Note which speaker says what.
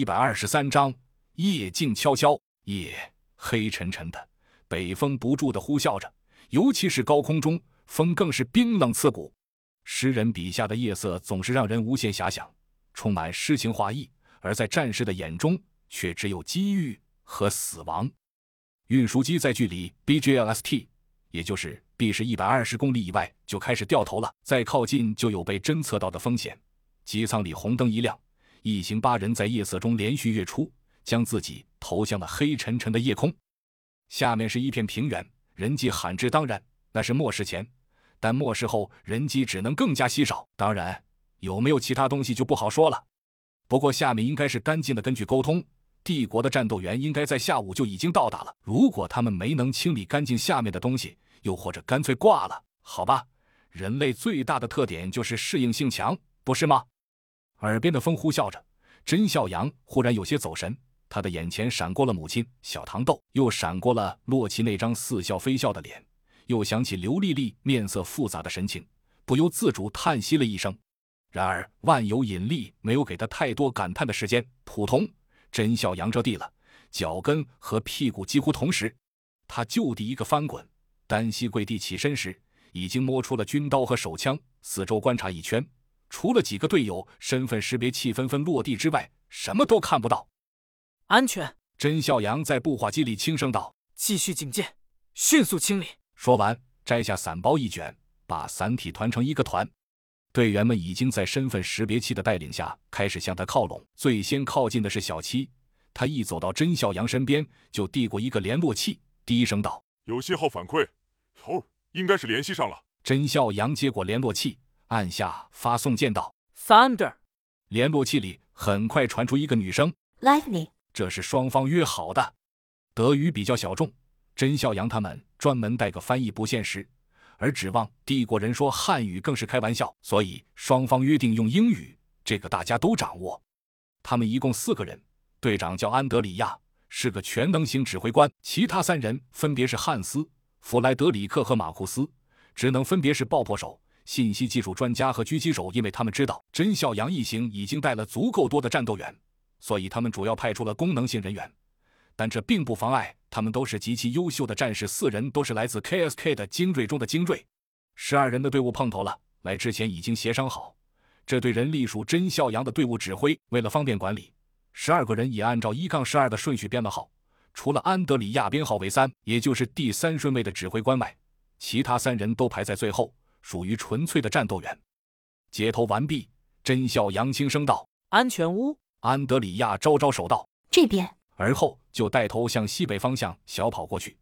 Speaker 1: 一百二十三章，夜静悄悄，夜黑沉沉的，北风不住的呼啸着，尤其是高空中，风更是冰冷刺骨。诗人笔下的夜色总是让人无限遐想，充满诗情画意；而在战士的眼中，却只有机遇和死亡。运输机在距离 BGLST，也就是 B 是一百二十公里以外就开始掉头了，再靠近就有被侦测到的风险。机舱里红灯一亮。一行八人在夜色中连续跃出，将自己投向了黑沉沉的夜空。下面是一片平原，人迹罕至。当然，那是末世前，但末世后人迹只能更加稀少。当然，有没有其他东西就不好说了。不过下面应该是干净的。根据沟通，帝国的战斗员应该在下午就已经到达了。如果他们没能清理干净下面的东西，又或者干脆挂了，好吧。人类最大的特点就是适应性强，不是吗？耳边的风呼啸着，甄笑阳忽然有些走神，他的眼前闪过了母亲小糖豆，又闪过了洛奇那张似笑非笑的脸，又想起刘丽丽面色复杂的神情，不由自主叹息了一声。然而万有引力没有给他太多感叹的时间，扑通，甄笑阳着地了，脚跟和屁股几乎同时，他就地一个翻滚，单膝跪地起身时，已经摸出了军刀和手枪，四周观察一圈。除了几个队友身份识别器纷纷落地之外，什么都看不到。
Speaker 2: 安全。
Speaker 1: 甄笑阳在步话机里轻声道：“
Speaker 2: 继续警戒，迅速清理。”
Speaker 1: 说完，摘下伞包一卷，把伞体团成一个团。队员们已经在身份识别器的带领下开始向他靠拢。最先靠近的是小七，他一走到甄笑阳身边，就递过一个联络器，低声道：“
Speaker 3: 有信号反馈，头应该是联系上了。”
Speaker 1: 甄笑阳接过联络器。按下发送键道
Speaker 2: ，Thunder。
Speaker 1: 联络器里很快传出一个女声
Speaker 4: ，Lively。
Speaker 1: 这是双方约好的。德语比较小众，甄笑阳他们专门带个翻译不现实，而指望帝国人说汉语更是开玩笑。所以双方约定用英语，这个大家都掌握。他们一共四个人，队长叫安德里亚，是个全能型指挥官。其他三人分别是汉斯、弗莱德里克和马库斯，职能分别是爆破手。信息技术专家和狙击手，因为他们知道甄笑阳一行已经带了足够多的战斗员，所以他们主要派出了功能性人员。但这并不妨碍他们都是极其优秀的战士，四人都是来自 KSK 的精锐中的精锐。十二人的队伍碰头了，来之前已经协商好，这队人隶属甄笑阳的队伍指挥。为了方便管理，十二个人也按照一杠十二的顺序编了号，除了安德里亚编号为三，也就是第三顺位的指挥官外，其他三人都排在最后。属于纯粹的战斗员。接头完毕，甄笑阳轻声道：“
Speaker 2: 安全屋。”
Speaker 1: 安德里亚招招手道：“
Speaker 4: 这边。”
Speaker 1: 而后就带头向西北方向小跑过去。